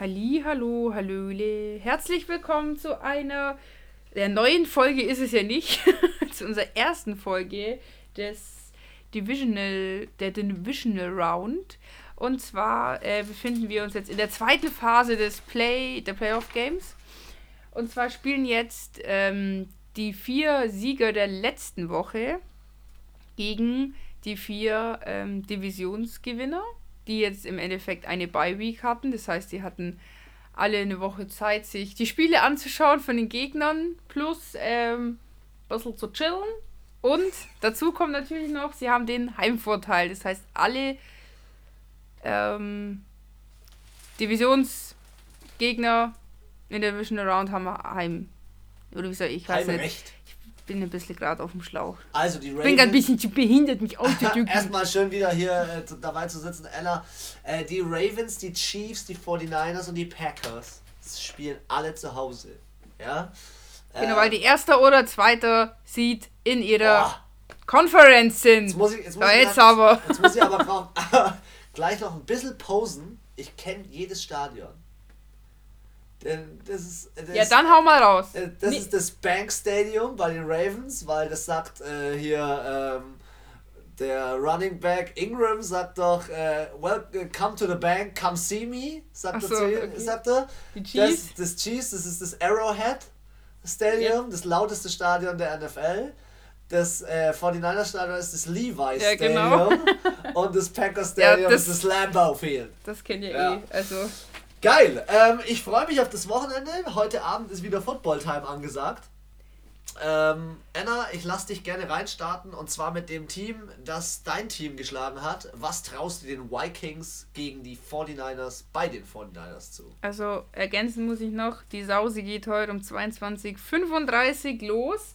Halli, hallo, hallöle. Herzlich willkommen zu einer der neuen Folge ist es ja nicht, zu unserer ersten Folge des Divisional, der Divisional Round. Und zwar äh, befinden wir uns jetzt in der zweiten Phase des Play, der Playoff Games. Und zwar spielen jetzt ähm, die vier Sieger der letzten Woche gegen die vier ähm, Divisionsgewinner, die jetzt im Endeffekt eine Bye Week hatten. Das heißt, die hatten alle eine Woche Zeit, sich die Spiele anzuschauen von den Gegnern, plus ähm, ein bisschen zu chillen. Und dazu kommt natürlich noch, sie haben den Heimvorteil. Das heißt, alle ähm, Divisionsgegner in der Division Around haben Heim. Oder wie soll ich weiß Heimrecht. nicht. Ich bin ein bisschen gerade auf dem Schlauch. Also die Ich bin gerade ein bisschen zu behindert, mich auszudrücken. Erstmal schön wieder hier äh, dabei zu sitzen, Ella. Äh, die Ravens, die Chiefs, die 49ers und die Packers spielen alle zu Hause. Ja? genau, Äh, weil die erster oder zweiter Seed in ihrer boah, Conference sind. jetzt muss ich, jetzt muss Ja, ich jetzt aber. Jetzt muss ich aber gleich noch ein bisschen posen. Ich kenne jedes Stadion. Denn das ist. Das Ja, dann hau mal raus. Äh, Das Nee. ist das Bank Stadium bei den Ravens, weil das sagt äh, hier ähm, der Running Back Ingram sagt doch, äh, welcome to the bank, come see me, sagt, er, so, zu, ihm- okay. sagt er. Die Chiefs. Das, das Chiefs, das ist das Arrowhead Stadium, das lauteste Stadion der NFL. Das äh, 49er Stadion ist das Levi Ja, Stadium genau. und das Packers Stadium das- ist das Lambeau Field. Das kennt ihr Ja. eh. Also, Geil. Ähm, ich freue mich auf das Wochenende. Heute Abend ist wieder Football-Time angesagt. Ähm, Anna, ich lasse dich gerne reinstarten und zwar mit dem Team, das dein Team geschlagen hat. Was traust du den Vikings gegen die 49ers bei den 49ers zu? also ergänzen muss ich noch, die Sause geht heute um 22.35 los.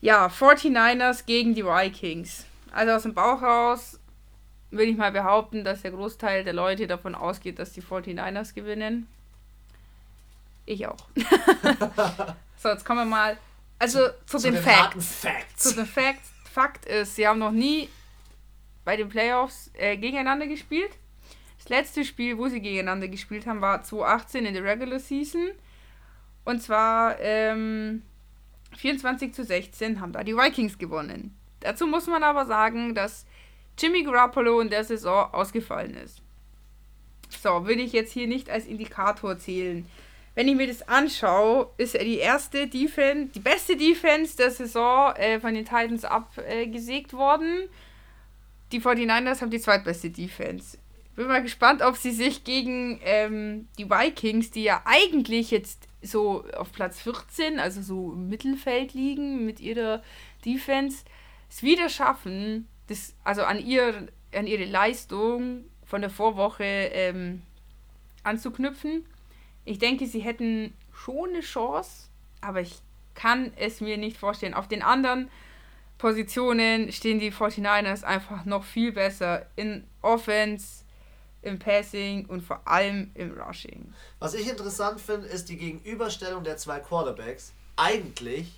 Ja, 49ers gegen die Vikings. Also aus dem Bauch raus würde ich mal behaupten, dass der Großteil der Leute davon ausgeht, dass die 49ers gewinnen. Ich auch. so, jetzt kommen wir mal. Also zu, Zu den, den Facts. Facts. Zu den Facts. Fakt ist, sie haben noch nie bei den Playoffs äh, gegeneinander gespielt. Das letzte Spiel, wo sie gegeneinander gespielt haben, war 2018 in der Regular Season. Und zwar ähm, 24 zu 16 haben da die Vikings gewonnen. Dazu muss man aber sagen, dass Jimmy Garoppolo in der Saison ausgefallen ist. So, würde ich jetzt hier nicht als Indikator zählen. Wenn ich mir das anschaue, ist er die erste Defense, die beste Defense der Saison äh, von den Titans abgesägt worden. Die 49ers haben die zweitbeste Defense. Bin mal gespannt, ob sie sich gegen ähm, die Vikings, die ja eigentlich jetzt so auf Platz 14, also so im Mittelfeld liegen mit ihrer Defense, es wieder schaffen, das, also an, ihr, an ihre Leistung von der Vorwoche ähm, anzuknüpfen. Ich denke, sie hätten schon eine Chance, aber ich kann es mir nicht vorstellen. Auf den anderen Positionen stehen die 49ers einfach noch viel besser in Offense, im Passing und vor allem im Rushing. Was ich interessant finde, ist die Gegenüberstellung der zwei Quarterbacks. Eigentlich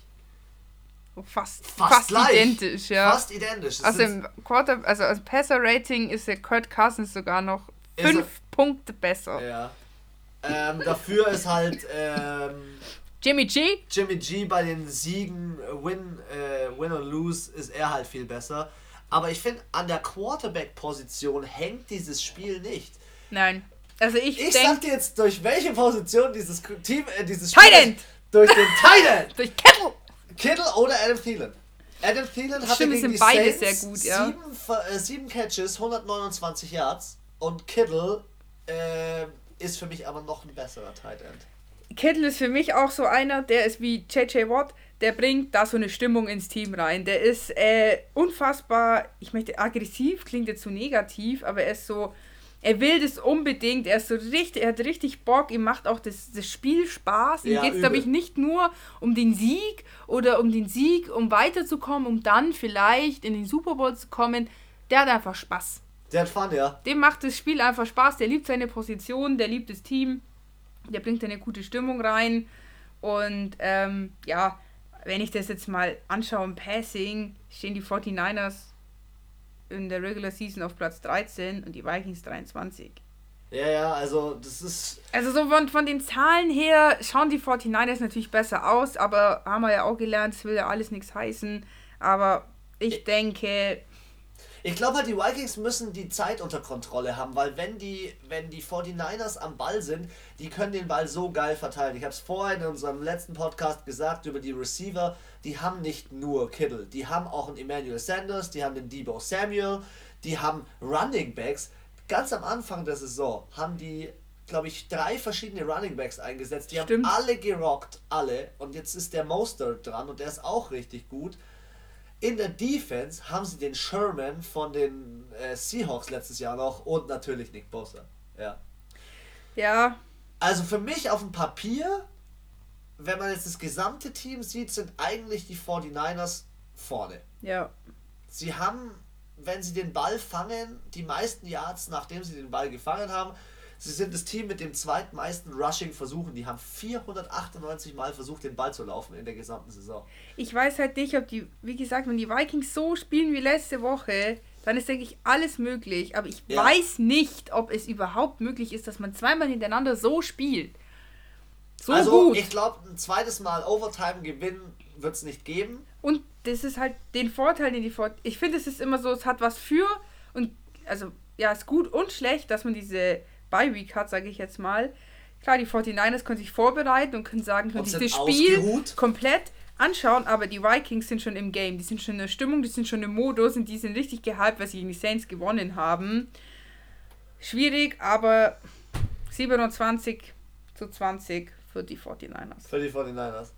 Fast, fast, fast, gleich. identisch, ja. Fast identisch. Also im Quarter, also als Passer-Rating ist der Kurt Cousins sogar noch fünf Punkte besser. ja. Ähm, dafür ist halt ähm, Jimmy G, Jimmy G bei den Siegen, äh, Win, äh, Win or Lose, ist er halt viel besser. Aber ich finde, an der Quarterback-Position hängt dieses Spiel nicht. nein. Also ich, Ich sag denke, dir jetzt, durch welche Position dieses Team, äh, dieses Spiel. Tight End! Durch den Tight End! durch Kettle. Kittle oder Adam Thielen. Adam Thielen hatte Stimmt, die gegen die Saints sehr gut, ja. sieben, äh, sieben Catches, 129 Yards und Kittle äh, ist für mich aber noch ein besserer Tight End. Kittle ist für mich auch so einer, der ist wie JJ Watt, der bringt da so eine Stimmung ins Team rein. Der ist äh, unfassbar, ich möchte aggressiv, klingt jetzt zu negativ, aber er ist so, er will das unbedingt, er ist so richtig, er hat richtig Bock, ihm macht auch das, das Spiel Spaß. Ihm Ja, geht es, glaube ich, nicht nur um den Sieg oder um den Sieg, um weiterzukommen, um dann vielleicht in den Super Bowl zu kommen. Der hat einfach Spaß. Der hat Fun, ja. Dem macht das Spiel einfach Spaß. Der liebt seine Position, der liebt das Team, der bringt eine gute Stimmung rein. Und ähm, ja, wenn ich das jetzt mal anschaue im Passing, stehen die 49ers in der Regular Season auf Platz 13 und die Vikings 23. Ja, ja, also das ist. Also so von, von den Zahlen her schauen die 49ers natürlich besser aus, aber haben wir ja auch gelernt, es will ja alles nichts heißen. Aber ich denke. Ich glaube halt, die Vikings müssen die Zeit unter Kontrolle haben, weil wenn die, wenn die 49ers am Ball sind, die können den Ball so geil verteilen. Ich habe es vorhin in unserem letzten Podcast gesagt über die Receiver, die haben nicht nur Kittle, die haben auch einen Emmanuel Sanders, die haben den Debo Samuel, die haben Running Backs. Ganz am Anfang der Saison haben die, glaube ich, drei verschiedene Running Backs eingesetzt. Die Stimmt. haben alle gerockt, alle. Und jetzt ist der Mostert dran und der ist auch richtig gut. In der Defense haben sie den Sherman von den äh, Seahawks letztes Jahr noch und natürlich Nick Bosa. Ja. Ja. Also für mich auf dem Papier, wenn man jetzt das gesamte Team sieht, sind eigentlich die 49ers vorne. Ja. Sie haben, wenn sie den Ball fangen, die meisten Yards, nachdem sie den Ball gefangen haben, Sie sind das Team mit dem zweitmeisten Rushing-Versuchen. Die haben 498 Mal versucht, den Ball zu laufen in der gesamten Saison. Ich weiß halt nicht, ob die, wie gesagt, wenn die Vikings so spielen wie letzte Woche, dann ist, denke ich, alles möglich. Aber ich ja. weiß nicht, ob es überhaupt möglich ist, dass man zweimal hintereinander so spielt. So also, gut. ich glaube, ein zweites Mal Overtime gewinnen wird es nicht geben. Und das ist halt den Vorteil, den die Vor Ich finde, es ist immer so, es hat was für und also ja, ist gut und schlecht, dass man diese Bye Week hat, sage ich jetzt mal. Klar, die 49ers können sich vorbereiten und können sagen, können sich das Spiel ausgeruht. komplett anschauen, aber die Vikings sind schon im Game, die sind schon in der Stimmung, die sind schon im Modus und die sind richtig gehypt, weil sie gegen die Saints gewonnen haben. Schwierig, aber 27 zu 20 für die 49ers. Für die 49ers.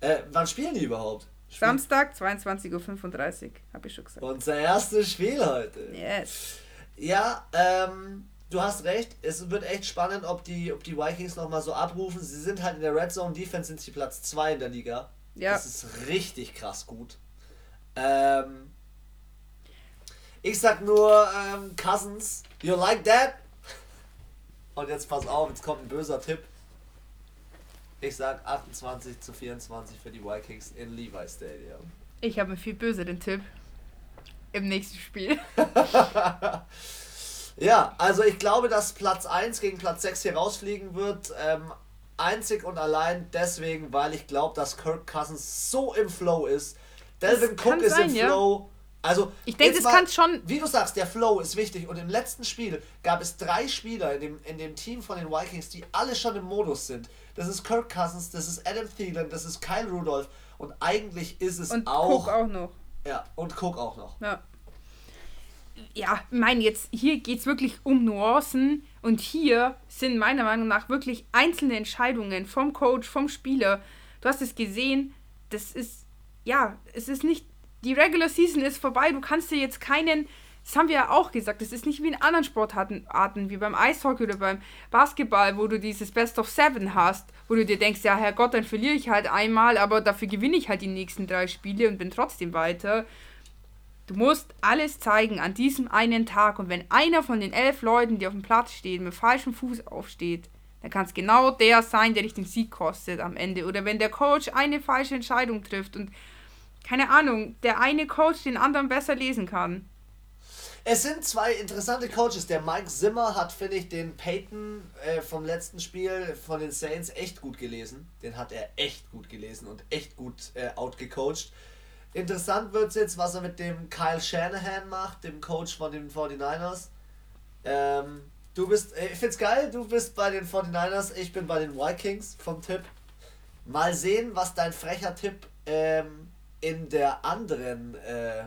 Äh, wann spielen die überhaupt? Spiel Samstag, 22.35 Uhr, habe ich schon gesagt. Unser erstes Spiel heute. Yes. Ja, ähm, du hast recht, es wird echt spannend, ob die, ob die Vikings nochmal so abrufen. Sie sind halt in der Red Zone Defense sind sie Platz 2 in der Liga. Ja. Das ist richtig krass gut. Ähm, ich sag nur, ähm, Cousins, you like that? Und jetzt pass auf, jetzt kommt ein böser Tipp. Ich sag 28 zu 24 für die Vikings in Levi Stadium. Ich habe einen viel böseren Tipp. Im nächsten Spiel. Ja, also ich glaube, dass Platz 1 gegen Platz 6 hier rausfliegen wird. Ähm, einzig und allein deswegen, weil ich glaube, dass Kirk Cousins so im Flow ist. Delvin Cook ist sein, im Flow. Also, ich denke, es kann schon. Wie du sagst, der Flow ist wichtig. Und im letzten Spiel gab es drei Spieler in dem, in dem Team von den Vikings, die alle schon im Modus sind. Das ist Kirk Cousins, das ist Adam Thielen, das ist Kyle Rudolph. Und eigentlich ist es und auch. Cook auch noch. Ja, und Cook auch noch. Ja ja, meine, jetzt hier geht es wirklich um Nuancen und hier sind meiner Meinung nach wirklich einzelne Entscheidungen vom Coach, vom Spieler. Du hast es gesehen, das ist, ja, es ist nicht, die Regular Season ist vorbei, du kannst dir jetzt keinen, das haben wir ja auch gesagt, das ist nicht wie in anderen Sportarten, wie beim Eishockey oder beim Basketball, wo du dieses Best of Seven hast, wo du dir denkst, ja, Herrgott, dann verliere ich halt einmal, aber dafür gewinne ich halt die nächsten drei Spiele und bin trotzdem weiter. Du musst alles zeigen an diesem einen Tag. Und wenn einer von den elf Leuten, die auf dem Platz stehen, mit falschem Fuß aufsteht, dann kann es genau der sein, der dich den Sieg kostet am Ende. Oder wenn der Coach eine falsche Entscheidung trifft und keine Ahnung, der eine Coach den anderen besser lesen kann. Es sind zwei interessante Coaches. Der Mike Zimmer hat, finde ich, den Peyton äh, vom letzten Spiel von den Saints echt gut gelesen. Den hat er echt gut gelesen und echt gut äh, outgecoacht. Interessant wird es jetzt, was er mit dem Kyle Shanahan macht, dem Coach von den 49ers. Ähm, du bist, äh, ich find's geil, du bist bei den 49ers, ich bin bei den Vikings vom Tipp. Mal sehen, was dein frecher Tipp ähm, in der anderen äh,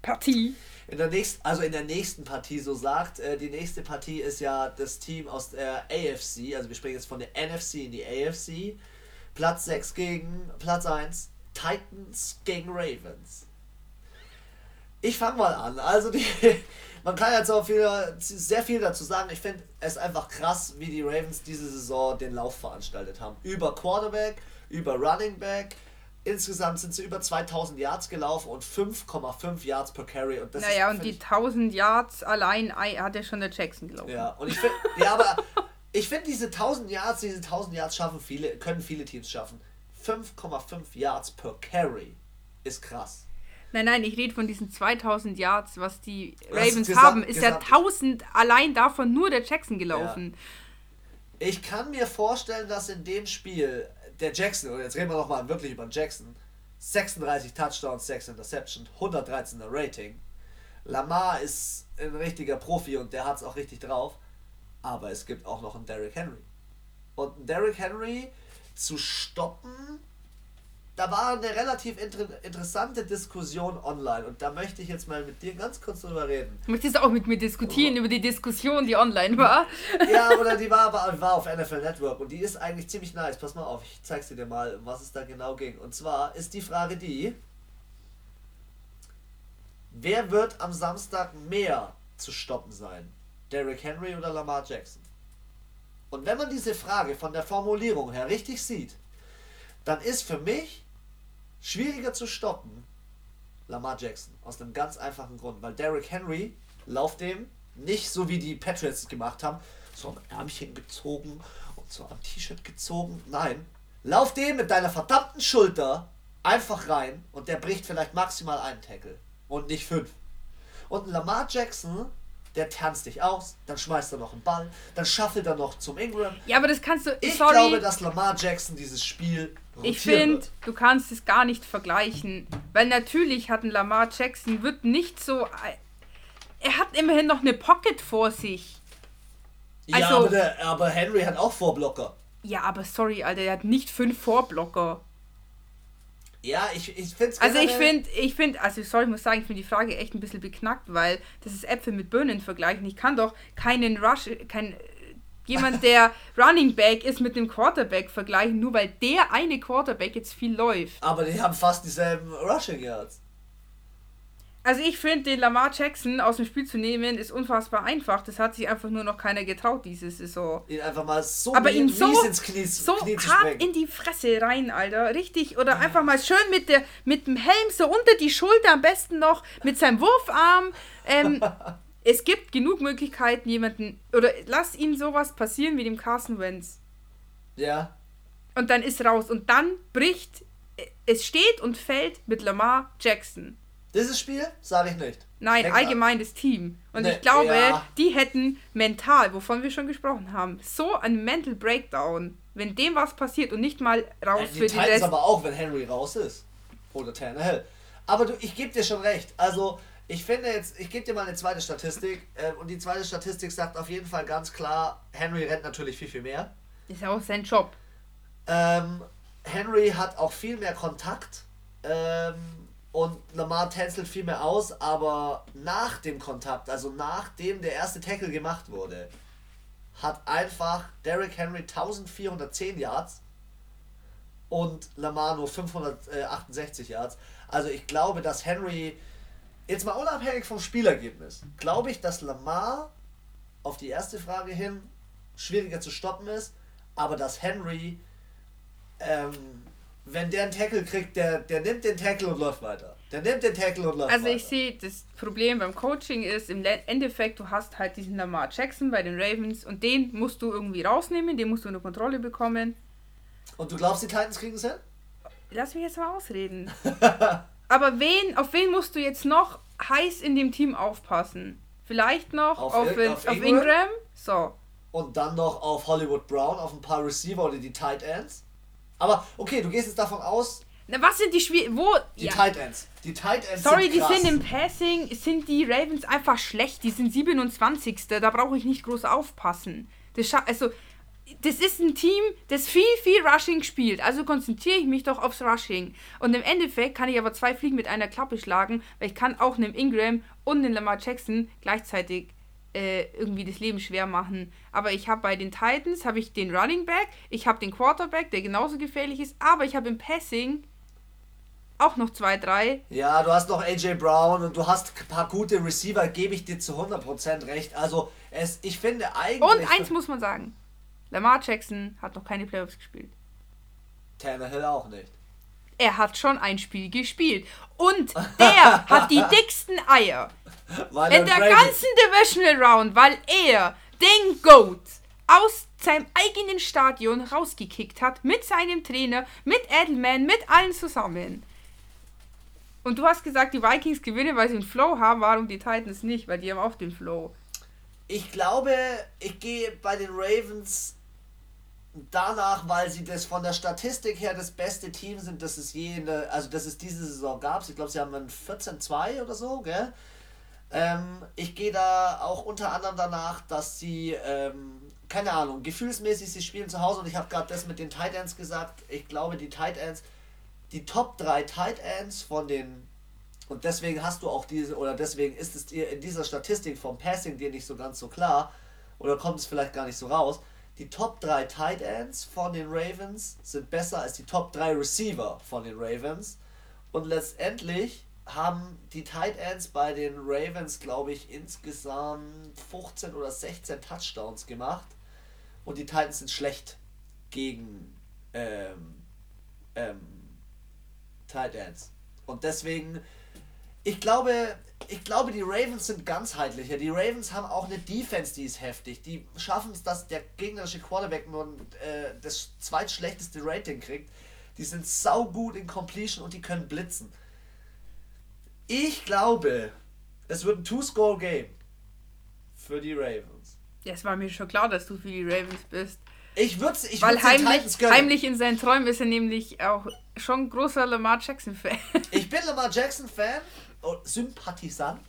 Partie. In der nächsten, also in der nächsten Partie so sagt. Äh, die nächste Partie ist ja das Team aus der AFC, also wir springen jetzt von der NFC in die AFC. Platz 6 gegen Platz 1. Titans gegen Ravens. Ich fange mal an. Also die, man kann jetzt auch viel, sehr viel dazu sagen. Ich finde es einfach krass, wie die Ravens diese Saison den Lauf veranstaltet haben. Über Quarterback, über Running Back. Insgesamt sind sie über 2000 Yards gelaufen und 5,5 Yards per Carry. Und das naja, ist, und die 1000 Yards allein hat ja schon der Jackson gelaufen. Ja, und ich finde, ja, aber ich finde diese 1000 Yards, diese 1000 Yards schaffen viele, können viele Teams schaffen. 5,5 Yards per Carry ist krass. Nein, nein, ich rede von diesen 2000 Yards, was die Ravens Gesam- haben. Ist ja Gesamt- 1000 allein davon nur der Jackson gelaufen. Ich kann mir vorstellen, dass in dem Spiel der Jackson, und jetzt reden wir nochmal wirklich über Jackson, 36 Touchdowns, 6 Interception, 113er Rating. Lamar ist ein richtiger Profi und der hat es auch richtig drauf. Aber es gibt auch noch einen Derrick Henry. Und einen Derrick Henry zu stoppen, da war eine relativ inter interessante Diskussion online. Und da möchte ich jetzt mal mit dir ganz kurz drüber reden. Möchtest du auch mit mir diskutieren über die Diskussion, die online war? Ja, oder die war, war, war auf NFL Network und die ist eigentlich ziemlich nice. Pass mal auf, ich zeig sie dir mal, um was es da genau ging. Und zwar ist die Frage die, wer wird am Samstag mehr zu stoppen sein? Derrick Henry oder Lamar Jackson? Und wenn man diese Frage von der Formulierung her richtig sieht, dann ist für mich schwieriger zu stoppen Lamar Jackson. Aus einem ganz einfachen Grund, weil Derrick Henry lauft dem nicht so wie die Patriots gemacht haben, so am Ärmchen gezogen und so am T-Shirt gezogen. Nein, lauf dem mit deiner verdammten Schulter einfach rein und der bricht vielleicht maximal einen Tackle und nicht fünf. Und Lamar Jackson, der tanzt dich aus, dann schmeißt er noch einen Ball, dann schaffelt er noch zum Ingram. Ja, aber das kannst du. Ich sorry. glaube, dass Lamar Jackson dieses Spiel Ich finde, du kannst es gar nicht vergleichen. Weil natürlich hat ein Lamar Jackson, wird nicht so. Er hat immerhin noch eine Pocket vor sich. Ja, also- aber, der, aber Henry hat auch Vorblocker. Ja, aber sorry, Alter, er hat nicht fünf Vorblocker. Ja, ich, ich finde es Also ich finde, ich finde, also sorry, ich muss sagen, ich finde die Frage echt ein bisschen beknackt, weil das ist Äpfel mit Birnen vergleichen. Ich kann doch keinen Rush, kein jemand, der Running Back ist, mit einem Quarterback vergleichen, nur weil der eine Quarterback jetzt viel läuft. Aber die haben fast dieselben Rushing Yards. Also ich finde, den Lamar Jackson aus dem Spiel zu nehmen, ist unfassbar einfach. Das hat sich einfach nur noch keiner getraut diese Saison. Ihn einfach mal so Aber ihn so, ins Knie, so Knie zu hart in die Fresse rein, Alter. Richtig. Oder einfach mal schön mit, der, mit dem Helm so unter die Schulter, am besten noch mit seinem Wurfarm. Ähm, es gibt genug Möglichkeiten, jemanden. Oder lass ihm sowas passieren wie dem Carson Wentz. ja. Und dann ist raus. Und dann bricht. Es steht und fällt mit Lamar Jackson. Dieses Spiel sage ich nicht. Nein, Hängt allgemein das Team. Und Ne, ich glaube, ja. die hätten mental, wovon wir schon gesprochen haben, so einen Mental Breakdown, wenn dem was passiert und nicht mal raus Äh, für die den Titans Rest. aber auch, wenn Henry raus ist. Oder Tannehill. Aber du, ich gebe dir schon recht. Also, ich finde jetzt, ich gebe dir mal eine zweite Statistik. Äh, und die zweite Statistik sagt auf jeden Fall ganz klar, Henry rennt natürlich viel, viel mehr. Ist ja auch sein Job. Ähm, Henry hat auch viel mehr Kontakt. Ähm, und Lamar tänzelt viel mehr aus, aber nach dem Kontakt, also nachdem der erste Tackle gemacht wurde, hat einfach Derrick Henry 1410 Yards und Lamar nur 568 Yards. Also ich glaube, dass Henry, jetzt mal unabhängig vom Spielergebnis, glaube ich, dass Lamar auf die erste Frage hin schwieriger zu stoppen ist, aber dass Henry ähm, wenn der einen Tackle kriegt, der, der nimmt den Tackle und läuft weiter. Der nimmt den Tackle und läuft Also weiter. ich sehe, das Problem beim Coaching ist im Endeffekt, du hast halt diesen Lamar Jackson bei den Ravens und den musst du irgendwie rausnehmen, den musst du unter Kontrolle bekommen. Und du glaubst, die Titans kriegen es hin? Lass mich jetzt mal ausreden. Aber wen, auf wen musst du jetzt noch heiß in dem Team aufpassen? Vielleicht noch Auf auf, in- auf auf Ingram? Ingram? So. Und dann noch auf Hollywood Brown, auf ein paar Receiver oder die Tight Ends. Aber okay, du gehst jetzt davon aus, Na, was sind die Spiele? Wo? die Ja. Tight Ends. Die Tight Ends Sorry, sind die sind im Passing, sind die Ravens einfach schlecht. Die sind 27. Da brauche ich nicht groß aufpassen. Das also, das ist ein Team, das viel, viel Rushing spielt. Also konzentriere ich mich doch aufs Rushing. Und im Endeffekt kann ich aber zwei Fliegen mit einer Klappe schlagen, weil ich kann auch einem Ingram und einem Lamar Jackson gleichzeitig äh, irgendwie das Leben schwer machen. Aber ich habe bei den Titans habe ich den Running Back, ich habe den Quarterback, der genauso gefährlich ist, aber ich habe im Passing auch noch zwei, drei, Ja, du hast noch AJ Brown und du hast ein paar gute Receiver, gebe ich dir zu 100% recht. Also, es, ich finde eigentlich. Und eins muss man sagen. Lamar Jackson hat noch keine Playoffs gespielt. Tannehill auch nicht. Er hat schon ein Spiel gespielt. Und der hat die dicksten Eier Weil in er der Brady- ganzen Divisional Round, weil er den Goat aus seinem eigenen Stadion rausgekickt hat. Mit seinem Trainer, mit Edelman, mit allen zusammen. Und du hast gesagt, die Vikings gewinnen, weil sie einen Flow haben, warum die Titans nicht? Weil die haben auch den Flow. Ich glaube, ich gehe bei den Ravens danach, weil sie das von der Statistik her das beste Team sind, das es je in der, also das es diese Saison gab. Ich glaube, sie haben ein 14-2 oder so, gell? Ähm, ich gehe da auch unter anderem danach, dass sie, ähm, keine Ahnung, gefühlsmäßig, sie spielen zu Hause und ich habe gerade das mit den Tight Ends gesagt. Ich glaube, die Tight Ends, die Top 3 Tight Ends von den und deswegen hast du auch diese, oder deswegen ist es dir in dieser Statistik vom Passing dir nicht so ganz so klar, oder kommt es vielleicht gar nicht so raus. Die Top 3 Tight Ends von den Ravens sind besser als die Top 3 Receiver von den Ravens. Und letztendlich haben die Tight Ends bei den Ravens, glaube ich, insgesamt 15 oder 16 Touchdowns gemacht. Und die Titans sind schlecht gegen ähm, ähm, Tight Ends. Und deswegen, ich glaube, ich glaube, die Ravens sind ganzheitlicher. Die Ravens haben auch eine Defense, die ist heftig. Die schaffen es, dass der gegnerische Quarterback nur äh, das zweitschlechteste Rating kriegt. Die sind saugut in Completion und die können blitzen. Ich glaube, es wird ein Two-Score-Game für die Ravens. Ja, es war mir schon klar, dass du für die Ravens bist. Ich würde ich Weil heimlich, heimlich in seinen Träumen ist er nämlich auch schon großer Lamar Jackson-Fan. Ich bin Lamar Jackson-Fan Sympathisant.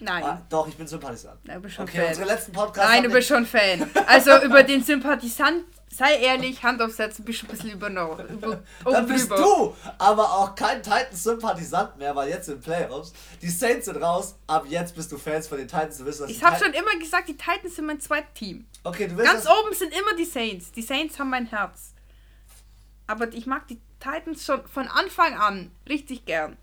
Nein. Ah, doch, ich bin Sympathisant. Ja, du bist schon okay, Fan. unsere letzten Podcasts. Nein, du bist schon Fan. Also über den Sympathisant sei ehrlich, Hand aufsetzen, bist du ein bisschen über noch. Über, Dann bist du aber auch kein Titans-Sympathisant mehr, weil jetzt sind Playoffs. Die Saints sind raus, ab jetzt bist du Fans von den Titans. Du wirst, ich habe schon immer gesagt, die Titans sind mein zweites Team. Okay, du willst Ganz oben sind immer die Saints. Die Saints haben mein Herz. Aber ich mag die Titans schon von Anfang an richtig gern.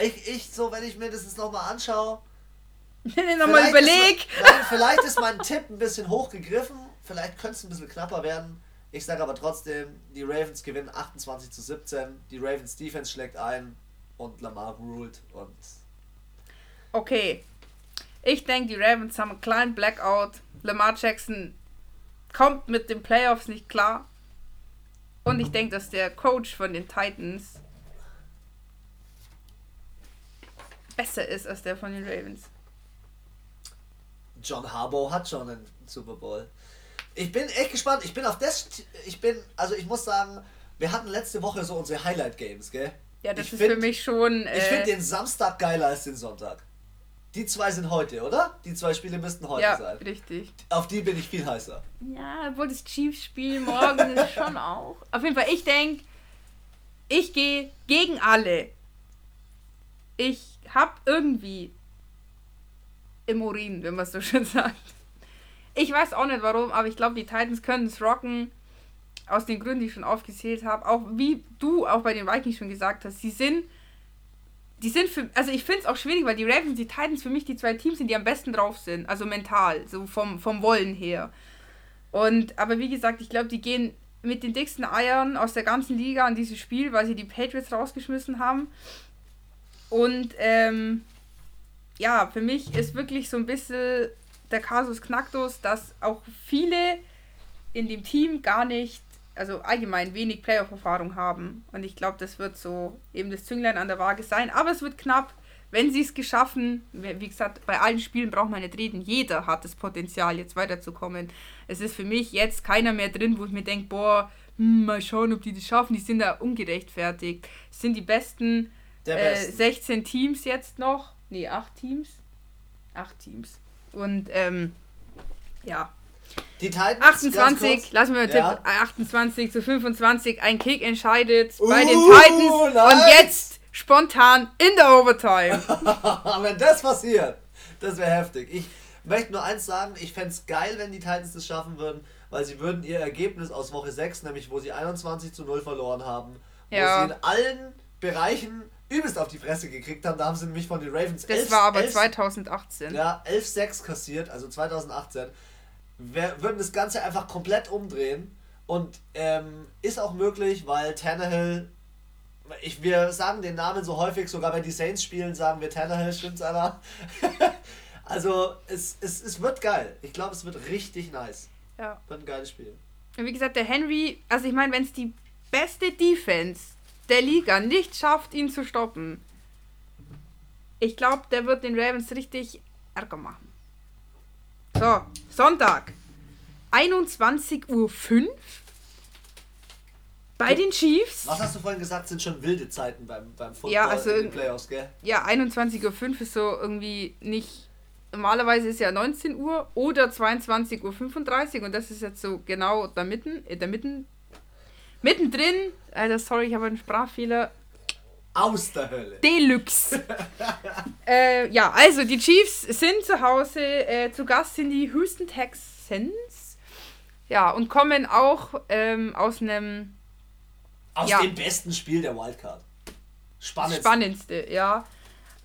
Ich, ich so, wenn ich mir das jetzt nochmal anschaue. nochmal überleg. Ist, nein, vielleicht ist mein Tipp ein bisschen hochgegriffen Vielleicht könnte es ein bisschen knapper werden. Ich sage aber trotzdem, die Ravens gewinnen 28 zu 17. Die Ravens Defense schlägt ein und Lamar ruled und. Okay. Ich denke, die Ravens haben einen kleinen Blackout. Lamar Jackson kommt mit den Playoffs nicht klar. Und ich denke, dass der Coach von den Titans besser ist als der von den Ravens. John Harbaugh hat schon einen Super Bowl. Ich bin echt gespannt. Ich bin auf das. Ich bin, also ich muss sagen, wir hatten letzte Woche so unsere Highlight Games, gell? Ja, das ich ist find, für mich schon. Äh, ich finde den Samstag geiler als den Sonntag. Die zwei sind heute, oder? Die zwei Spiele müssten heute ja, sein. richtig. Auf die bin ich viel heißer. Ja, obwohl das Chiefs-Spiel morgen ist schon auch. Auf jeden Fall, ich denke, ich gehe gegen alle. Ich hab irgendwie im Urin, wenn man es so schön sagt. Ich weiß auch nicht warum, aber ich glaube, die Titans können es rocken. Aus den Gründen, die ich schon aufgezählt habe. Auch wie du auch bei den Vikings schon gesagt hast, sie sind. Die sind für. Also ich finde es auch schwierig, weil die Ravens die Titans für mich die zwei Teams sind, die am besten drauf sind. Also mental, so vom, vom Wollen her. Und, aber wie gesagt, ich glaube, die gehen mit den dicksten Eiern aus der ganzen Liga an dieses Spiel, weil sie die Patriots rausgeschmissen haben. Und ähm, ja, für mich ist wirklich so ein bisschen der Kasus Knacktus, dass auch viele in dem Team gar nicht, also allgemein wenig Playoff-Erfahrung haben. Und ich glaube, das wird so eben das Zünglein an der Waage sein. Aber es wird knapp, wenn sie es geschaffen. Wie gesagt, bei allen Spielen braucht man nicht reden. Jeder hat das Potenzial, jetzt weiterzukommen. Es ist für mich jetzt keiner mehr drin, wo ich mir denke, boah, hm, mal schauen, ob die das schaffen. Die sind da ungerechtfertigt. Es sind die besten, äh, 16 Teams jetzt noch. Nee, 8 Teams. 8 Teams. Und ähm, ja. Die Titans, 28, lassen wir ja. Tipp, 28 zu 25, ein Kick entscheidet uh, bei den Titans. Nice. Und jetzt spontan in der Overtime. wenn das passiert, das wäre heftig. Ich möchte nur eins sagen, ich fände es geil, wenn die Titans das schaffen würden, weil sie würden ihr Ergebnis aus Woche 6, nämlich wo sie 21 zu 0 verloren haben, ja. wo sie in allen Bereichen übelst auf die Fresse gekriegt haben. Da haben sie nämlich von den Ravens. Das 11, war aber 11, 2018. Ja, 11-6 kassiert, also 2018. Wir würden das Ganze einfach komplett umdrehen. Und ähm, ist auch möglich, weil Tannehill. Ich, wir sagen den Namen so häufig, sogar wenn die Saints spielen, sagen wir Tannehill, stimmt's, Anna? also, es, es, es wird geil. Ich glaube, es wird richtig nice. Ja. Wird ein geiles Spiel. Und wie gesagt, der Henry, also ich meine, wenn es die beste Defense der Liga nicht schafft, ihn zu stoppen, ich glaube, der wird den Ravens richtig Ärger machen. So, Sonntag. 21.05 Uhr. Bei den Chiefs. Was hast du vorhin gesagt, sind schon wilde Zeiten beim, beim Football Ja, also in den in- Playoffs, gell? Ja, 21.05 Uhr ist so irgendwie nicht. Normalerweise ist ja 19 Uhr oder 22.35 Uhr und das ist jetzt so genau da mitten, äh, da mitten, mittendrin. Alter, sorry, ich habe einen Sprachfehler. Aus der Hölle. Deluxe. äh, ja, also die Chiefs sind zu Hause, äh, zu Gast sind die Houston Texans. Ja, und kommen auch ähm, aus einem Aus Ja. dem besten Spiel der Wildcard. Spannend. Spannendste, ja.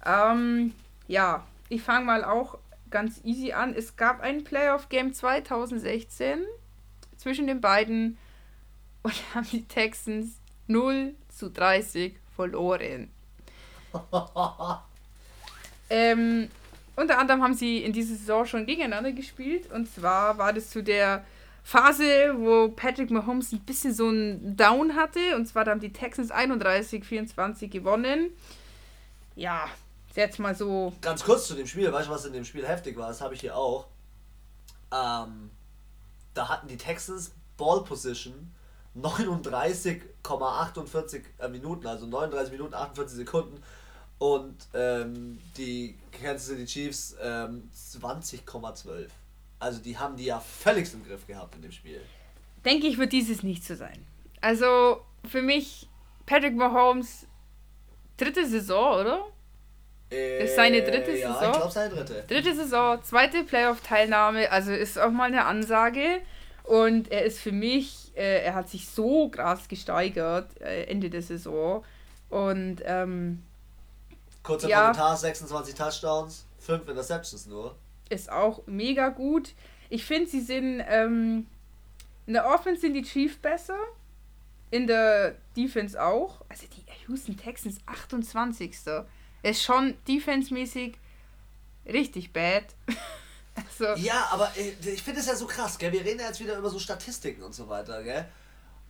Ähm, ja, ich fange mal auch ganz easy an. Es gab ein Playoff-Game 2016 zwischen den beiden und haben die Texans 0 zu 30 verloren. ähm, unter anderem haben sie in dieser Saison schon gegeneinander gespielt. Und zwar war das zu der Phase, wo Patrick Mahomes ein bisschen so einen Down hatte. Und zwar haben die Texans 31-24 gewonnen. Ja, jetzt mal so. Ganz kurz zu dem Spiel, weißt du, was in dem Spiel heftig war? Das habe ich hier auch. Ähm, da hatten die Texans Ball Position 39,48 äh, Minuten, also 39 Minuten 48 Sekunden. Und ähm, die Kansas City Chiefs ähm, 20,12. Also die haben die ja völlig im Griff gehabt in dem Spiel. Denke ich, wird dieses nicht so sein. Also für mich, Patrick Mahomes, dritte Saison, oder? Ist seine dritte Äh, ja, Saison? ich glaube seine dritte. Dritte Saison, zweite Playoff-Teilnahme, also ist auch mal eine Ansage. Und er ist für mich, äh, er hat sich so krass gesteigert äh, Ende der Saison. Und ähm, Kurzer Ja. Kommentar, 26 Touchdowns, 5 Interceptions nur. ist auch mega gut. Ich finde, sie sind ähm, in der Offense sind die Chiefs besser. In der Defense auch. Also die Houston Texans 28. Ist schon defensemäßig richtig bad. also, Ja, aber äh, ich finde es ja so krass, gell? Wir reden ja jetzt wieder über so Statistiken und so weiter, gell?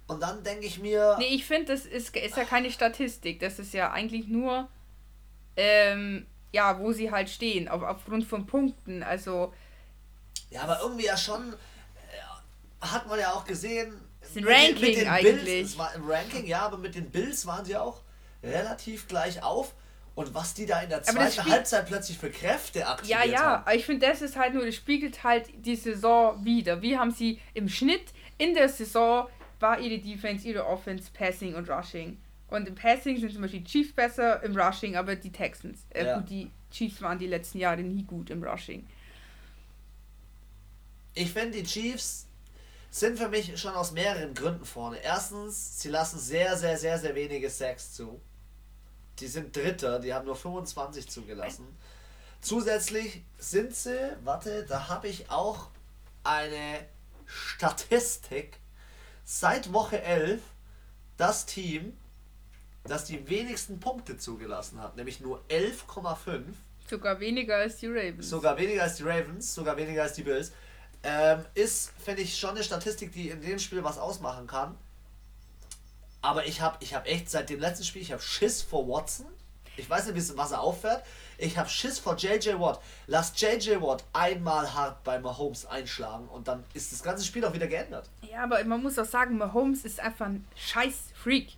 Und dann denke ich mir, nee, ich finde, das ist, ist ja keine Statistik. Das ist ja eigentlich nur, ähm, ja, wo sie halt stehen, auf, aufgrund von Punkten. Also, ja, aber irgendwie ja schon, äh, hat man ja auch gesehen. ist ein mit Ranking mit den eigentlich. Bills, es war im Ranking, ja, aber mit den Bills waren sie auch relativ gleich auf. Und was die da in der zweiten Halbzeit plötzlich für Kräfte aktiviert Ja, ja, haben. ich finde, das ist halt nur, das spiegelt halt die Saison wieder. Wie haben sie im Schnitt in der Saison war ihre Defense, ihre Offense, Passing und Rushing. Und im Passing sind zum Beispiel Chiefs besser, im Rushing aber die Texans. Äh, Ja. gut, die Chiefs waren die letzten Jahre nie gut im Rushing. Ich finde, die Chiefs sind für mich schon aus mehreren Gründen vorne. Erstens, sie lassen sehr, sehr, sehr, sehr wenige Sacks zu. Die sind Dritter, die haben nur 25 zugelassen. Zusätzlich sind sie, warte, da habe ich auch eine Statistik. Seit Woche 11 das Team, das die wenigsten Punkte zugelassen hat, nämlich nur 11,5 Sogar weniger als die Ravens. sogar weniger als die Ravens, sogar weniger als die Bills, ähm, ist, finde ich, schon eine Statistik, die in dem Spiel was ausmachen kann. Aber ich habe ich hab echt seit dem letzten Spiel, ich habe Schiss vor Watson. Ich weiß nicht, was er auffährt. Ich habe Schiss vor JJ Watt. Lass JJ Watt einmal hart bei Mahomes einschlagen und dann ist das ganze Spiel auch wieder geändert. Ja, aber man muss auch sagen, Mahomes ist einfach ein scheiß Freak.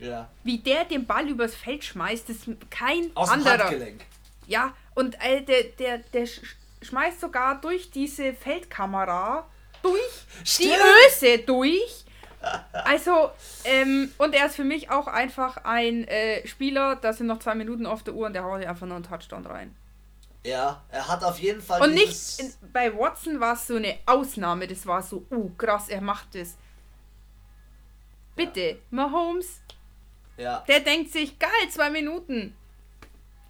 Ja. Wie der den Ball übers Feld schmeißt, ist kein Aus dem anderer. Handgelenk. Ja, und äh, der, der, der sch schmeißt sogar durch diese Feldkamera, durch die Stimmt. Öse durch. Also, ähm, und er ist für mich auch einfach ein äh, Spieler, da sind noch zwei Minuten auf der Uhr und der haut einfach nur einen Touchdown rein. Ja, er hat auf jeden Fall Und nicht, in, bei Watson war es so eine Ausnahme, das war so, oh krass, er macht es. Bitte, Mahomes, Ja. der denkt sich, geil, zwei Minuten.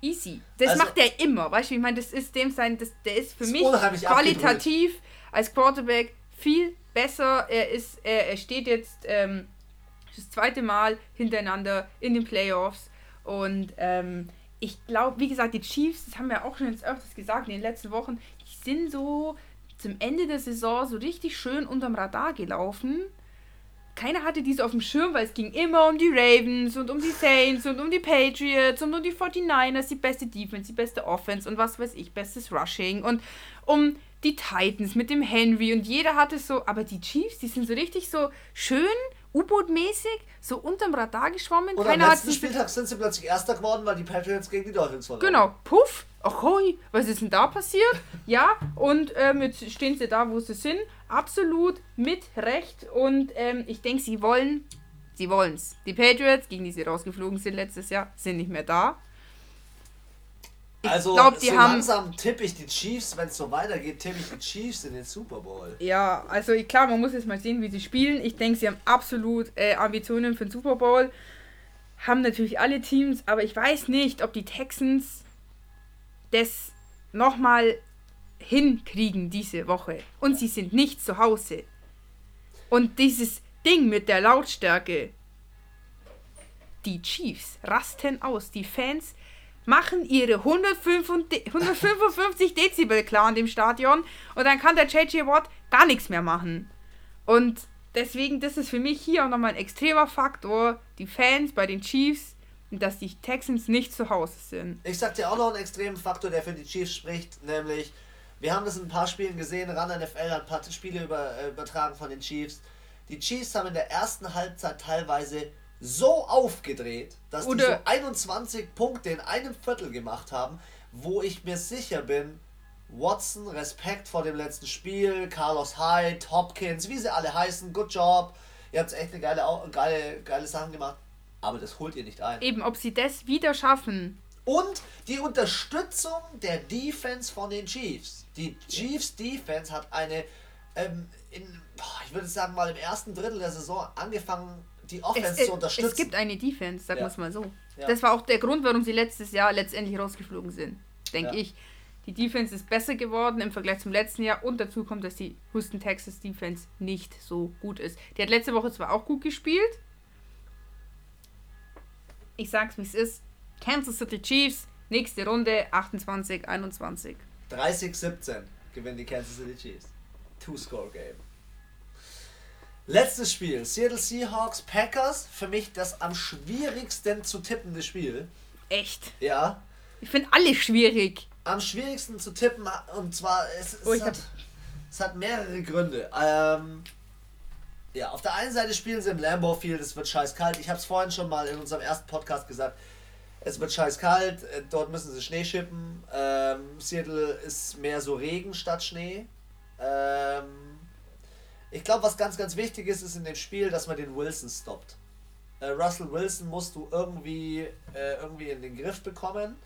Easy. Das Also- macht er immer, weißt du, ich meine, das ist dem sein, das, der ist für mich qualitativ als Quarterback viel besser. Er ist, er, er steht jetzt ähm, das zweite Mal hintereinander in den Playoffs und ähm, ich glaube, wie gesagt, die Chiefs, das haben wir auch schon jetzt öfters gesagt in den letzten Wochen, die sind so zum Ende der Saison so richtig schön unterm Radar gelaufen. keiner hatte diese auf dem Schirm, weil es ging immer um die Ravens und um die Saints und um die Patriots und um die 49ers, die beste Defense, die beste Offense und was weiß ich, bestes Rushing und um die Titans mit dem Henry und jeder hatte so, aber die Chiefs, die sind so richtig so schön U-Boot-mäßig, so unterm Radar geschwommen. Und Keiner am letzten Spieltag sind sie plötzlich Erster geworden, weil die Patriots gegen die Dolphins verloren. Genau, puff, ahoi, was ist denn da passiert? ja, und ähm, jetzt stehen sie da, wo sie sind, absolut mit Recht und ähm, ich denke, sie wollen, sie wollen's. Die Patriots, gegen die sie rausgeflogen sind letztes Jahr, sind nicht mehr da. Ich Also glaub, die so haben- langsam tippe ich die Chiefs, wenn es so weitergeht, tippe ich die Chiefs in den Super Bowl. Ja, also klar, man muss jetzt mal sehen, wie sie spielen. Ich denke, sie haben absolut äh, Ambitionen für den Super Bowl. Haben natürlich alle Teams, aber ich weiß nicht, ob die Texans das nochmal hinkriegen diese Woche. Und sie sind nicht zu Hause. Und dieses Ding mit der Lautstärke. Die Chiefs rasten aus. Die Fans machen ihre 155 155 Dezibel klar in dem Stadion und dann kann der JJ Watt gar nichts mehr machen. Und deswegen, das ist für mich hier auch nochmal ein extremer Faktor, die Fans bei den Chiefs, dass die Texans nicht zu Hause sind. Ich sag dir auch noch einen extremen Faktor, der für die Chiefs spricht, nämlich, wir haben das in ein paar Spielen gesehen, RAN NFL hat ein paar Spiele über, äh, übertragen von den Chiefs. Die Chiefs haben in der ersten Halbzeit teilweise so aufgedreht, dass die Oder- so 21 Punkte in einem Viertel gemacht haben, wo ich mir sicher bin, Watson, Respekt vor dem letzten Spiel, Carlos Hyde, Hopkins, wie sie alle heißen, good job. Ihr habt echt eine geile, geile, geile Sachen gemacht, aber das holt ihr nicht ein. Eben, ob sie das wieder schaffen. Und die Unterstützung der Defense von den Chiefs. Die Chiefs Defense hat eine, ähm, in, ich würde sagen mal im ersten Drittel der Saison angefangen, die Offense Es, zu unterstützen. es gibt eine Defense, sagen Ja. wir es mal so. Ja. Das war auch der Grund, warum sie letztes Jahr letztendlich rausgeflogen sind, denke Ja. ich. Die Defense ist besser geworden im Vergleich zum letzten Jahr und dazu kommt, dass die Houston Texas Defense nicht so gut ist. Die hat letzte Woche zwar auch gut gespielt. Ich sag's wie es ist. Kansas City Chiefs, nächste Runde 28, 21. 30-17 gewinnen die Kansas City Chiefs. Two-Score-Game. Letztes Spiel, Seattle Seahawks, Packers. Für mich das am schwierigsten zu tippende Spiel. Echt. Ja, Ich finde alle schwierig. am schwierigsten zu tippen und zwar es, es, Oh, hat, es hat mehrere Gründe. Ähm, ja, auf der einen Seite spielen sie im Lambeau Field, es wird scheiß kalt. Ich habe es vorhin schon mal in unserem ersten Podcast gesagt. Es wird scheiß kalt, äh, dort müssen sie Schnee schippen. Ähm, Seattle ist mehr so Regen statt Schnee. Ähm, ich glaube, was ganz, ganz wichtig ist, ist in dem Spiel, dass man den Wilson stoppt. Äh, Russell Wilson musst du irgendwie, äh, irgendwie in den Griff bekommen.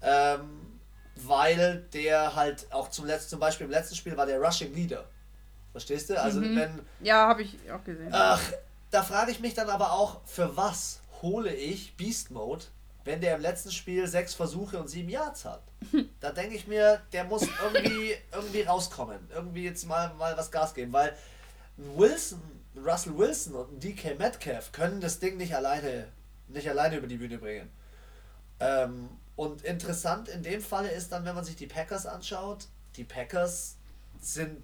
Ähm, weil der halt auch zum letzten, zum Beispiel im letzten Spiel war der Rushing Leader. Verstehst du? Also Mhm. wenn. Ja, habe ich auch gesehen. Ach, da frage ich mich dann aber auch, für was hole ich Beast Mode, wenn der im letzten Spiel sechs Versuche und sieben Yards hat? Da denke ich mir, der muss irgendwie, irgendwie rauskommen. Irgendwie jetzt mal, mal was Gas geben, weil Wilson, Russell Wilson und DK Metcalf können das Ding nicht alleine, nicht alleine über die Bühne bringen. Ähm, und interessant in dem Falle ist dann, wenn man sich die Packers anschaut, die Packers sind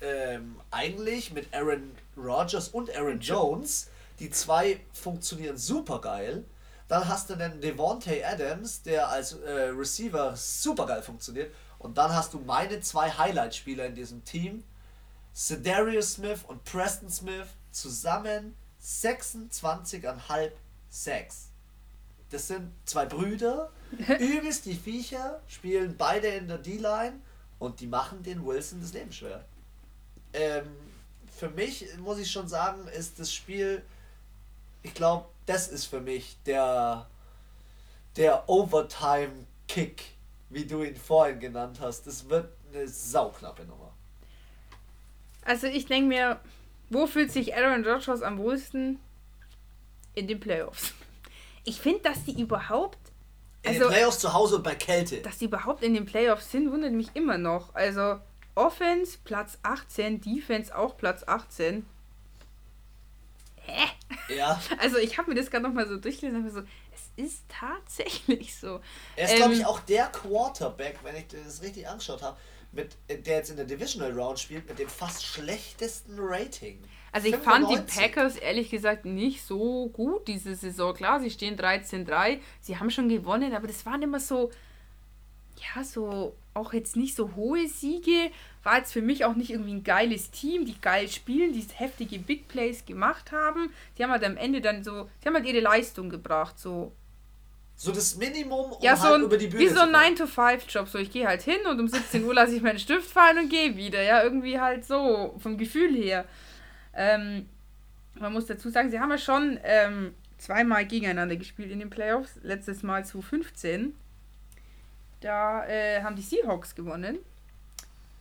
ähm, eigentlich mit Aaron Rodgers und Aaron Jones, die zwei funktionieren super geil. Dann hast du den Devontae Adams, der als äh, Receiver super geil funktioniert. Und dann hast du meine zwei Highlight-Spieler in diesem Team, Cedarius Smith und Preston Smith, zusammen 26,5 Sacks. Das sind zwei Brüder, übelst die Viecher, spielen beide in der D-Line und die machen den Wilson das Leben schwer. Ähm, für mich, muss ich schon sagen, ist das Spiel, ich glaube, das ist für mich der, der Overtime-Kick, wie du ihn vorhin genannt hast. Das wird eine sauknappe Nummer. Also ich denke mir, wo fühlt sich Aaron Rodgers am wohlsten? In den Playoffs. Ich finde, dass die überhaupt, In Also- den Playoffs zu Hause und bei Kälte. dass die überhaupt in den Playoffs sind, wundert mich immer noch. Also Offense Platz 18, Defense auch Platz 18. Hä? Ja. Also ich habe mir das gerade nochmal so durchgelesen und mir so, es ist tatsächlich so. Er ist, glaube Ähm, ich, auch der Quarterback, wenn ich das richtig angeschaut habe, mit, der jetzt in der Divisional Round spielt, mit dem fast schlechtesten Rating. Also ich 95. fand die Packers ehrlich gesagt nicht so gut diese Saison. Klar, sie stehen 13-3, sie haben schon gewonnen, aber das waren immer so, ja, so auch jetzt nicht so hohe Siege. War jetzt für mich auch nicht irgendwie ein geiles Team, die geil spielen, die heftige Big Plays gemacht haben. Die haben halt am Ende dann so, die haben halt ihre Leistung gebracht, so. So das Minimum, um ja, so halt ein, über die Bühne Wie so ein 9-to-5-Job. So, ich gehe halt hin und um 17 Uhr lasse ich meinen Stift fallen und gehe wieder. Ja, irgendwie halt so, vom Gefühl her. Ähm, man muss dazu sagen, sie haben ja schon ähm, zweimal gegeneinander gespielt in den Playoffs. Letztes Mal zu 15. Da äh, haben die Seahawks gewonnen.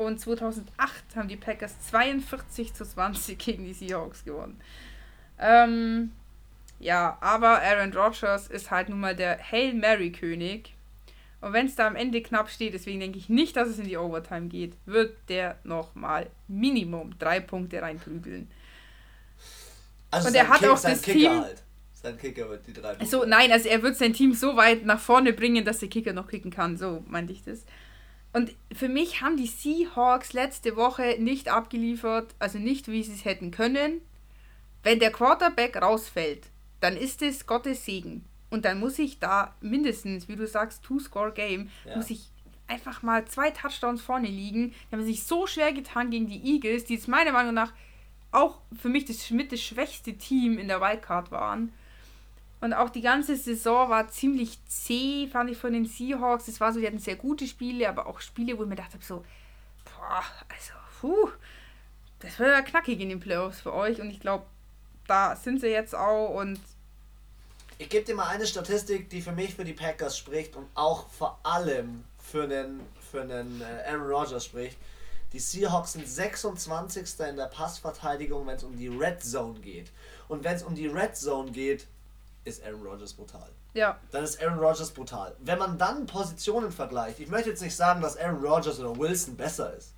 Und 2008 haben die Packers 42 zu 20 gegen die Seahawks gewonnen. Ähm, ja, aber Aaron Rodgers ist halt nun mal der Hail Mary König. Und wenn es da am Ende knapp steht, deswegen denke ich nicht, dass es in die Overtime geht, wird der nochmal Minimum drei Punkte reinprügeln. Also und er hat Kick, auch das Kicker Team. Halt. Sein Kicker wird die drei Punkte. So, nein, also er wird sein Team so weit nach vorne bringen, dass der Kicker noch kicken kann. So meinte ich das. Und für mich haben die Seahawks letzte Woche nicht abgeliefert, also nicht wie sie es hätten können. Wenn der Quarterback rausfällt, dann ist es Gottes Segen. Und dann muss ich da mindestens, wie du sagst, Two-Score-Game, ja. muss ich einfach mal zwei Touchdowns vorne liegen. Die haben sich so schwer getan gegen die Eagles, die jetzt meiner Meinung nach auch für mich das mit das schwächste Team in der Wildcard waren. Und auch die ganze Saison war ziemlich zäh, fand ich von den Seahawks. Es war so, die hatten sehr gute Spiele, aber auch Spiele, wo ich mir dachte, so, boah, also, puh, das wird ja knackig in den Playoffs für euch. Und ich glaube, da sind sie jetzt auch und. Ich gebe dir mal eine Statistik, die für mich für die Packers spricht und auch vor allem für einen, für einen äh, Aaron Rodgers spricht. Die Seahawks sind 26. in der Passverteidigung, wenn es um die Red Zone geht. Und wenn es um die Red Zone geht, ist Aaron Rodgers brutal. Ja. Dann ist Aaron Rodgers brutal. Wenn man dann Positionen vergleicht, ich möchte jetzt nicht sagen, dass Aaron Rodgers oder Wilson besser ist.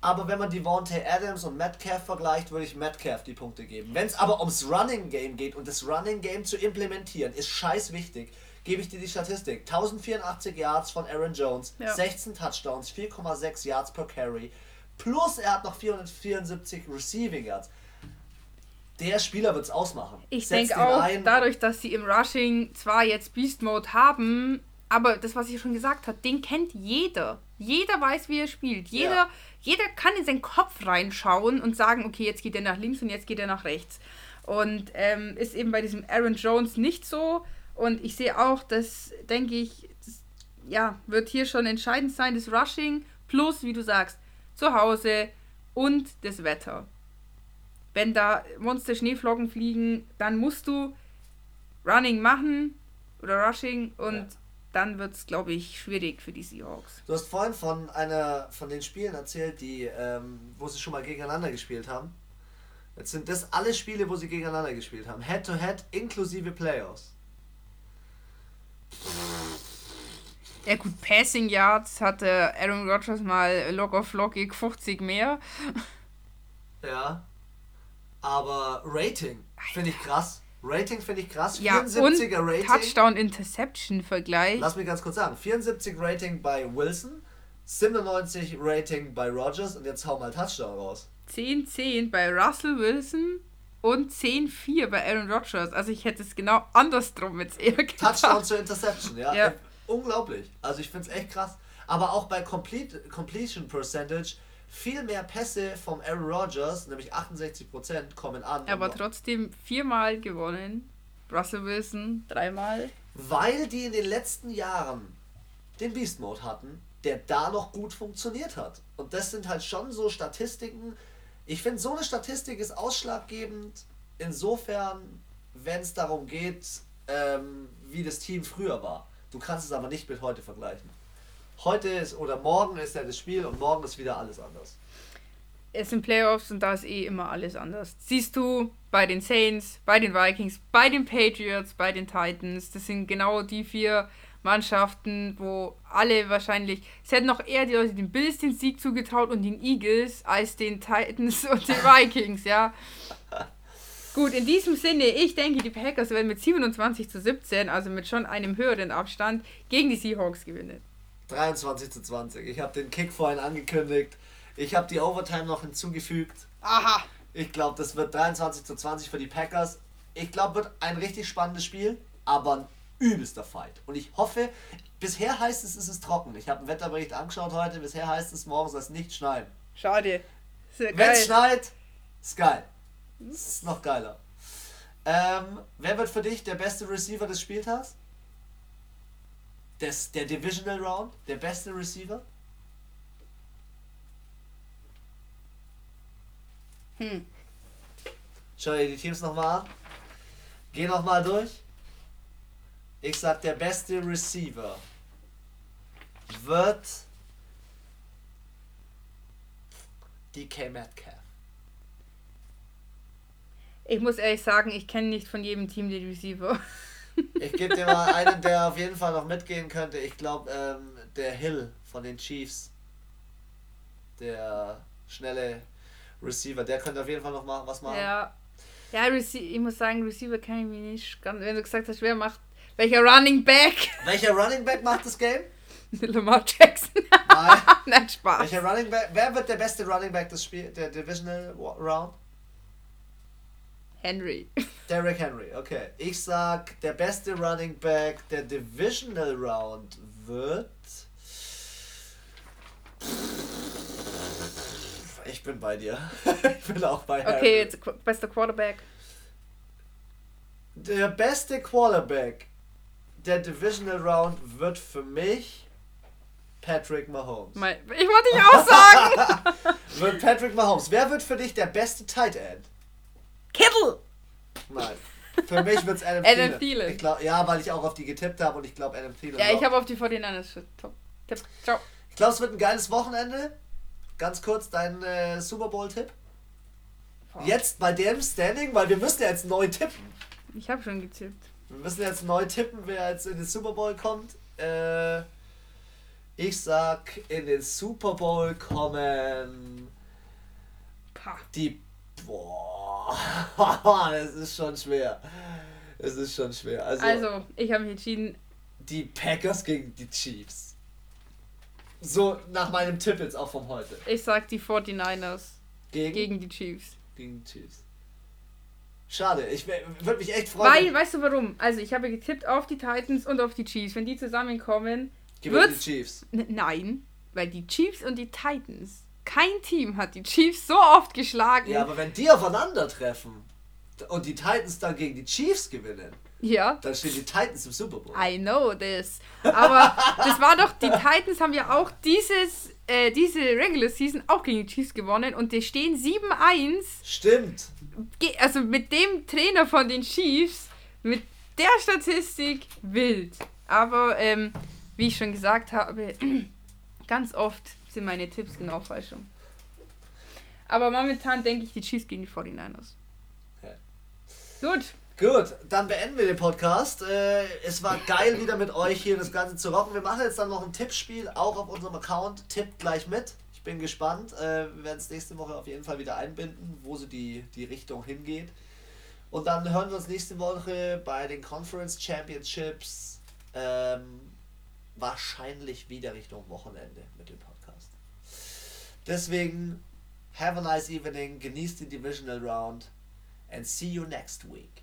Aber wenn man die Devontae Adams und Metcalf vergleicht, würde ich Metcalf die Punkte geben. Wenn es aber ums Running Game geht und das Running Game zu implementieren, ist scheiß wichtig, gebe ich dir die Statistik. 1084 Yards von Aaron Jones, ja. 16 Touchdowns, 4,6 Yards per Carry. Plus er hat noch 474 Receiving Yards der Spieler wird es ausmachen. Ich denke auch, ein. dadurch, dass sie im Rushing zwar jetzt Beast Mode haben, aber das, was ich schon gesagt habe, den kennt jeder. Jeder weiß, wie er spielt. Jeder, ja. jeder kann in seinen Kopf reinschauen und sagen, okay, jetzt geht er nach links und jetzt geht er nach rechts. Und ähm, ist eben bei diesem Aaron Jones nicht so. Und ich sehe auch, dass, denke ich, das, ja, wird hier schon entscheidend sein, das Rushing plus, wie du sagst, zu Hause und das Wetter wenn da Monster Schneeflocken fliegen, dann musst du Running machen oder Rushing und ja. dann wird es, glaube ich, schwierig für die Seahawks. Du hast vorhin von einer von den Spielen erzählt, die, ähm, wo sie schon mal gegeneinander gespielt haben. Jetzt sind das alle Spiele, wo sie gegeneinander gespielt haben. Head-to-Head -head, inklusive Playoffs. Ja gut, Passing Yards hatte Aaron Rodgers mal locker flockig 50 mehr. Ja. Aber Rating finde ich krass. Rating finde ich krass. Ja, 74er Rating. Touchdown-Interception-Vergleich. Lass mich ganz kurz sagen. 74 Rating bei Wilson, 97 Rating bei Rogers und jetzt hau mal Touchdown raus. 10-10 bei Russell Wilson und 10-4 bei Aaron Rodgers. Also ich hätte es genau andersrum jetzt eher gedacht. Touchdown zur Interception, ja. ja. Äh, unglaublich. Also ich finde es echt krass. Aber auch bei Complete, Completion Percentage viel mehr Pässe vom Aaron Rodgers, nämlich 68%, kommen an. Aber trotzdem viermal gewonnen. Russell Wilson dreimal. Weil die in den letzten Jahren den Beast Mode hatten, der da noch gut funktioniert hat. Und das sind halt schon so Statistiken. Ich finde, so eine Statistik ist ausschlaggebend, insofern, wenn es darum geht, ähm, wie das Team früher war. Du kannst es aber nicht mit heute vergleichen heute ist oder morgen ist ja das Spiel und morgen ist wieder alles anders. Es sind Playoffs und da ist eh immer alles anders. Siehst du bei den Saints, bei den Vikings, bei den Patriots, bei den Titans. Das sind genau die vier Mannschaften, wo alle wahrscheinlich, es hätten noch eher die Leute den Bills den Sieg zugetraut und den Eagles als den Titans und den Vikings, ja. Gut, in diesem Sinne, ich denke, die Packers werden mit 27 zu 17, also mit schon einem höheren Abstand, gegen die Seahawks gewinnen. 23 zu 20. Ich habe den Kick vorhin angekündigt. Ich habe die Overtime noch hinzugefügt. Aha. Ich glaube, das wird 23 zu 20 für die Packers. Ich glaube, wird ein richtig spannendes Spiel, aber ein übelster Fight. Und ich hoffe, bisher heißt es, es ist trocken. Ich habe einen Wetterbericht angeschaut heute. Bisher heißt es, morgen soll es nicht schneien. Schade. Wenn es schneit, ist geil. Ist noch geiler. Ähm, wer wird für dich der beste Receiver des Spieltags? Des, der Divisional Round? Der beste Receiver? Hm. Schau dir die Teams nochmal an. Geh nochmal durch. Ich sag, der beste Receiver wird DK Metcalf. Ich muss ehrlich sagen, ich kenne nicht von jedem Team die Receiver. Ich gebe dir mal einen, der auf jeden Fall noch mitgehen könnte. Ich glaube, ähm, der Hill von den Chiefs. Der schnelle Receiver, der könnte auf jeden Fall noch mal was machen. Ja. Ja, Rece ich muss sagen, Receiver kenne ich mich nicht. Ganz, wenn du gesagt hast, wer macht. Welcher Running Back? Welcher Running Back macht das Game? Lamar Jackson. Nein. Nein, Spaß. Welcher Running Back? Wer wird der beste Running Back des Spiel, der Divisional Round? Henry. Derrick Henry, okay. Ich sag, der beste Running Back der Divisional Round wird. Ich bin bei dir. ich bin auch bei Henry. Okay, jetzt bester Quarterback. Der beste Quarterback der Divisional Round wird für mich Patrick Mahomes. Ich wollte dich auch sagen. Wird Patrick Mahomes. Wer wird für dich der beste Tight End? Kittle. Nein. Für mich wird es Adam, Adam Thielen. Ich glaub, ja, weil ich auch auf die getippt habe und ich glaube Adam Thielen. Ja, ich habe auf die 49ers shit. Top. Tipp. Ciao. Ich glaube, es wird ein geiles Wochenende. Ganz kurz dein äh, Super Bowl-Tipp. Jetzt bei dem Standing, weil wir müssen ja jetzt neu tippen. Ich habe schon getippt. Wir müssen jetzt neu tippen, wer jetzt in den Super Bowl kommt. Äh, ich sag, in den Super Bowl kommen Pah. die. Boah, das ist schon schwer. Es ist schon schwer. Also, Also, ich habe mich entschieden. die Packers gegen die Chiefs. So nach meinem Tipp jetzt auch von heute. Ich sag die 49ers Gegen, gegen die Chiefs. gegen die Chiefs. Schade, ich würde mich echt freuen. Weil, weißt du warum? Also, ich habe getippt auf die Titans und auf die Chiefs. Wenn die zusammenkommen. gewinnen die Chiefs. Nein, weil die Chiefs und die Titans. Kein Team hat die Chiefs so oft geschlagen. Ja, aber wenn die aufeinandertreffen und die Titans dann gegen die Chiefs gewinnen, ja. dann stehen die Titans im Super Bowl. I know this. Aber das war doch, die Titans haben ja auch dieses, äh, diese Regular Season auch gegen die Chiefs gewonnen und die stehen 7-1. Stimmt. Also mit dem Trainer von den Chiefs, mit der Statistik wild. Aber ähm, wie ich schon gesagt habe, ganz oft sind meine Tipps genau falsch. rum. Aber momentan denke ich die Chiefs gegen die 49ers. Ja. Gut. Gut, dann beenden wir den Podcast. Äh, es war geil, wieder mit euch hier das Ganze zu rocken. Wir machen jetzt dann noch ein Tippspiel, auch auf unserem Account. Tippt gleich mit. Ich bin gespannt. Äh, wir werden es nächste Woche auf jeden Fall wieder einbinden, wo so die, die Richtung hingeht. Und dann hören wir uns nächste Woche bei den Conference Championships ähm, wahrscheinlich wieder Richtung Wochenende mit dem Podcast. Deswegen, have a nice evening, genießt die Divisional Round and see you next week.